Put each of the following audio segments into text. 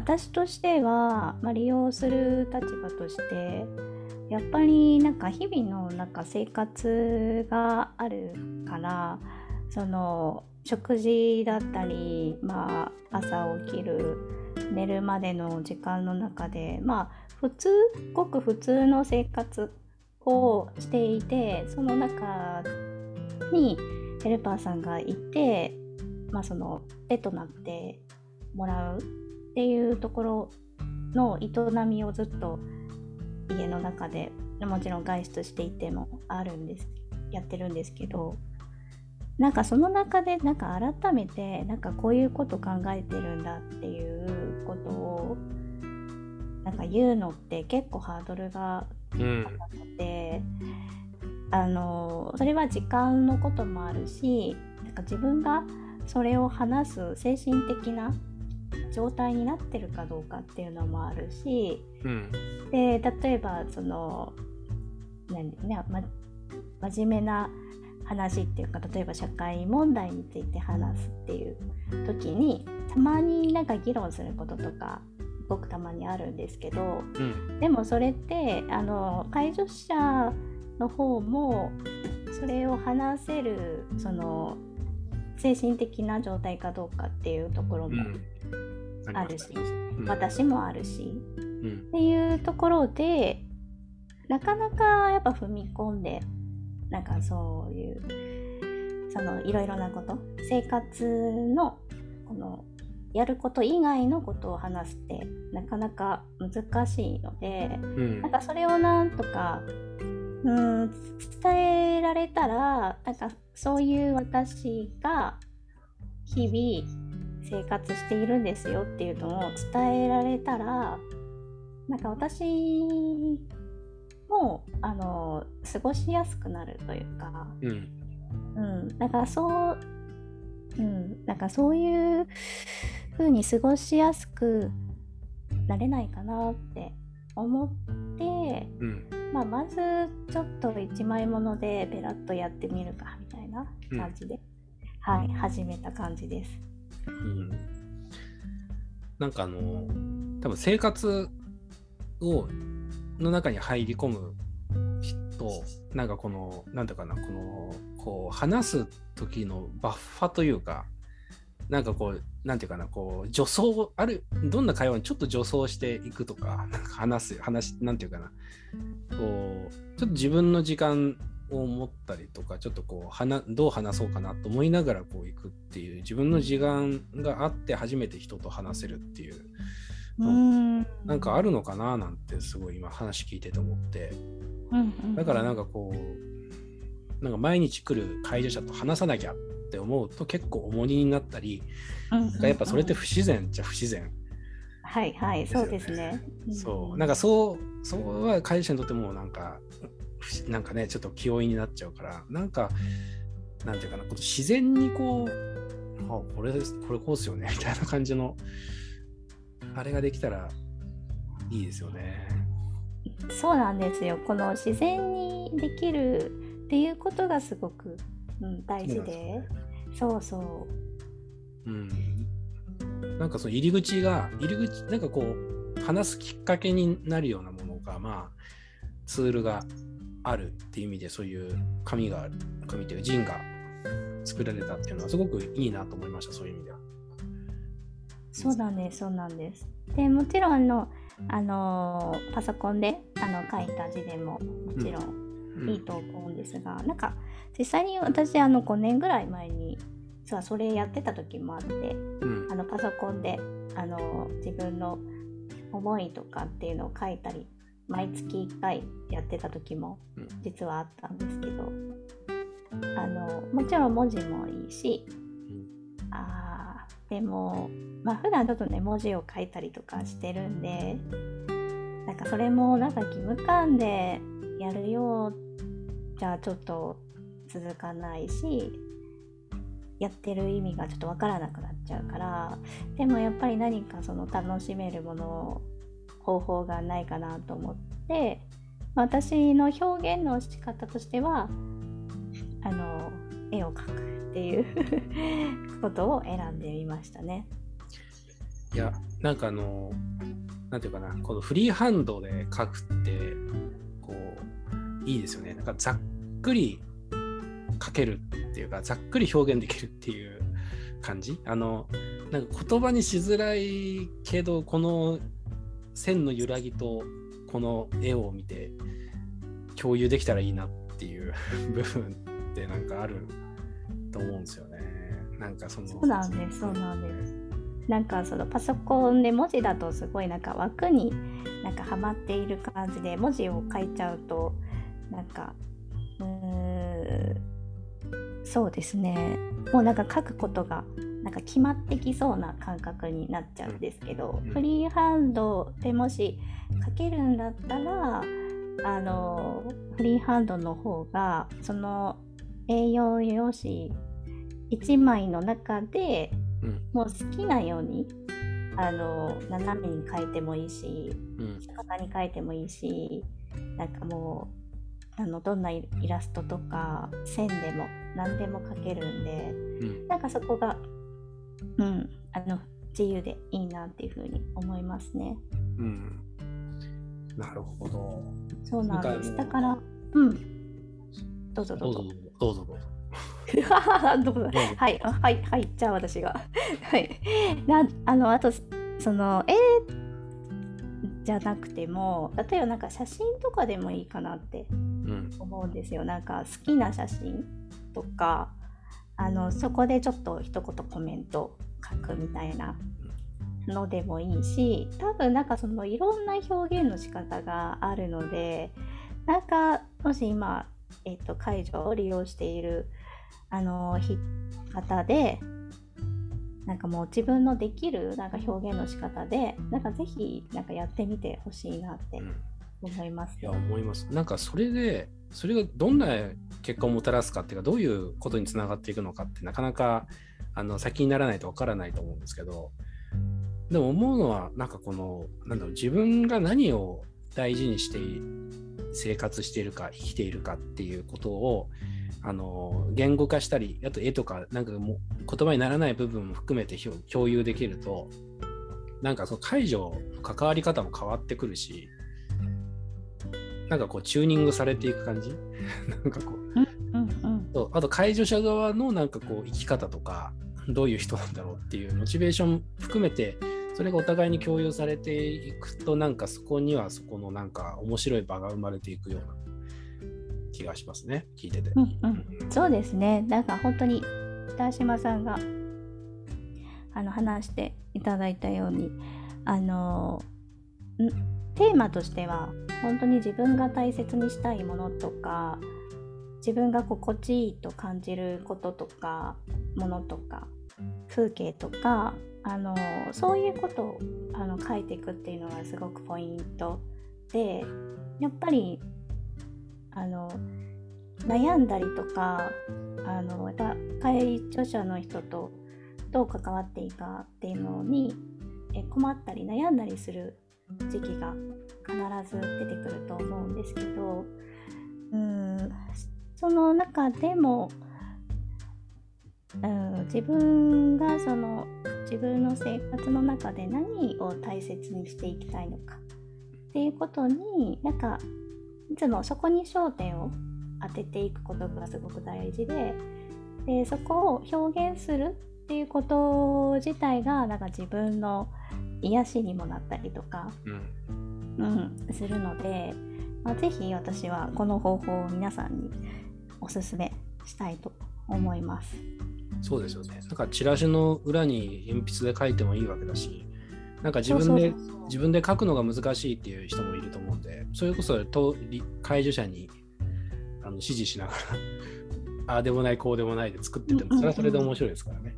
私としては、まあ、利用する立場としてやっぱりなんか日々のなんか生活があるからその食事だったり、まあ、朝起きる寝るまでの時間の中でまあ普通ごく普通の生活をしていてその中にヘルパーさんがいて、まあ、その手となってもらう。っていうところの営みをずっと家の中でもちろん外出していてもあるんですやってるんですけどなんかその中でなんか改めてなんかこういうこと考えてるんだっていうことをなんか言うのって結構ハードルが高くて、うん、あのそれは時間のこともあるしなんか自分がそれを話す精神的な状態になってるかどうかっていうのもあるし、うん、で例えばその何、ねま、真面目な話っていうか例えば社会問題について話すっていう時にたまになんか議論することとかごくたまにあるんですけど、うん、でもそれってあの介助者の方もそれを話せるその精神的な状態かどうかっていうところもあるし、うん、私もあるし、うん、っていうところでなかなかやっぱ踏み込んでなんかそういうそのいろいろなこと生活のこのやること以外のことを話すってなかなか難しいので、うん、なんかそれをなんとかうん。伝えられたらなんかそういう私が日々生活しているんですよっていうのを伝えられたらなんか私もあの過ごしやすくなるというか、うん、うん、だからそう、うん、なんかそういう風に過ごしやすくなれないかなって思って、うん、まあ、まずちょっと一枚ものでペラッとやってみるかみたいな感じで、うん、はい始めた感じです。うん、なんかあの多分生活をの中に入り込む人なんかこのなんていうかなこのこう話す時のバッファというかなんかこうなんていうかなこう助走あるどんな会話にちょっと助走していくとかなんか話す話なんていうかな。こうちょっと自分の時間を持ったりとかちょっとこう話どう話そうかなと思いながらこう行くっていう自分の時間があって初めて人と話せるっていううん。なんかあるのかななんてすごい今話聞いてて思って、だからなんかこうなんか毎日来る介助者と話さなきゃって思うと結構重荷になったり、なんかやっぱそれって不自然じゃ不自然。はいはい、そうですね。そう、なんかそう、そうは介助者にとってもなんか、なんかね、ちょっと気負いになっちゃうから、なんか、なんていうかな、こ自然にこう、あ、これです、これこうですよね、みたいな感じのあれができたらいいですよね。そうなんですよ。この自然にできるっていうことがすごく、うん、大事で。そうそう。うん。なんかその入り口が、入り口、なんかこう、話すきっかけになるようなものが、まあ、ツールがあるっていう意味で、そういう紙が、紙というか、ジンが作られたっていうのは、すごくいいなと思いました、そういう意味では。そうなんですそうなんですでもちろんあのあのパソコンであの書いた字でももちろんいいと思うんですが、うん、なんか実際に私あの5年ぐらい前に実はそれやってた時もあって、うん、あのパソコンであの自分の思いとかっていうのを書いたり毎月1回やってた時も実はあったんですけど、あのもちろん文字もいいし、あでもまあ普段ちょっとね文字を書いたりとかしてるんでなんかそれもなんか義務感でやるよじゃあちょっと続かないしやってる意味がちょっとわからなくなっちゃうからでもやっぱり何かその楽しめるもの方法がないかなと思って私の表現の仕方としてはあの絵を描くっていう ことを選んでみましたね。いや、なんかあの、なんていうかな、このフリーハンドで書くって、いいですよね。なんかざっくり書けるっていうか、ざっくり表現できるっていう感じ？あの、なんか言葉にしづらいけど、この線の揺らぎとこの絵を見て共有できたらいいなっていう 部分ってなんかあると思うんですよね。なんかそのそうなんです、そうなんです。なんかそのパソコンで文字だとすごいなんか枠になんかはまっている感じで文字を書いちゃうとなんかうーそうですね。もうなんか書くことがなんか決まってきそうな感覚になっちゃうんですけど、フリーハンドでもし書けるんだったらあのフリーハンドの方がその A4 用紙1枚の中で、うん、もう好きなようにあの斜めに書いてもいいし、うん、逆さに書いてもいいしなんかもうあのどんなイラストとか線でも何でも描けるんで、うん、なんかそこが、うん、あの自由でいいなっていうふうに思いますね。うん、なるほど。そうなんです。だから、うん。どうぞどうぞ。どうぞどうぞ。どうぞはい、はい、はい、じゃあ私が。はい。なあの、あと、その、絵じゃなくても、例えばなんか写真とかでもいいかなって思うんですよ。うん、なんか好きな写真とか、あの、そこでちょっと一言コメント書くみたいなのでもいいし多分なんかそのいろんな表現の仕方があるのでなんかもし今、えーと、解除を利用しているあの方でなんかもう自分のできるなんか表現の仕方でなんかぜひなんかやってみてほしいなって思います、いや思います。なんかそれでそれがどんな結果をもたらすかっていうかどういうことにつながっていくのかってなかなかあの先にならないとわからないと思うんですけどでも思うのは、なんかこの、なんだろう、自分が何を大事にして生活しているか、生きているかっていうことを、あの言語化したり、あと絵とか、なんかも言葉にならない部分も含めて共有できると、なんかその解除の関わり方も変わってくるし、なんかこうチューニングされていく感じ？なんかこう、うんうんあと解除者側のなんかこう生き方とか、どういう人なんだろうっていうモチベーション含めてそれがお互いに共有されていくとなんかそこにはそこのなんか面白い場が生まれていくような気がしますね聞いてて、うんうん、そうですね。なんか本当に北島さんがあの話していただいたようにあのテーマとしては本当に自分が大切にしたいものとか自分が心地いいと感じることとかものとか風景とかあのそういうことをあの書いていくっていうのがすごくポイントでやっぱりあの悩んだりとかあの介助者の人とどう関わっていいかっていうのにえ困ったり悩んだりする時期が必ず出てくると思うんですけどうん。その中でもうん、自分がその自分の生活の中で何を大切にしていきたいのかっていうことになんかいつもそこに焦点を当てていくことがすごく大事ででそこを表現するっていうこと自体がなんか自分の癒しにもなったりとか、うん、うん、するので、まあ、是非私はこの方法を皆さんにおすすめしたいと思います。そうですよね。なんかチラシの裏に鉛筆で書いてもいいわけだし、なんか自分で自分で書くのが難しいっていう人もいると思うんで、それこそと介助者にあの指示しながら、ああでもない、こうでもないで作ってても、それはそれで面白いですからね。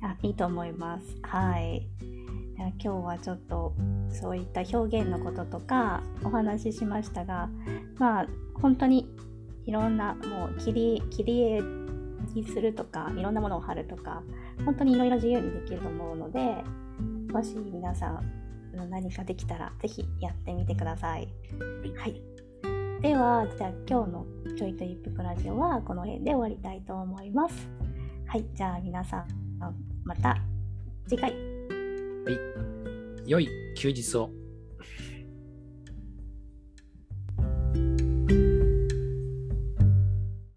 あいいと思います。はい。今日はちょっとそういった表現のこととかお話ししましたが、まあ本当にいろんなもう切り切り絵にするとかいろんなものを貼るとか本当にいろいろ自由にできると思うのでもし皆さん何かできたらぜひやってみてください。はい、ではじゃあ今日のちょいと一服ラジオはこの辺で終わりたいと思います。はいじゃあ皆さんまた次回。はい。良い休日を。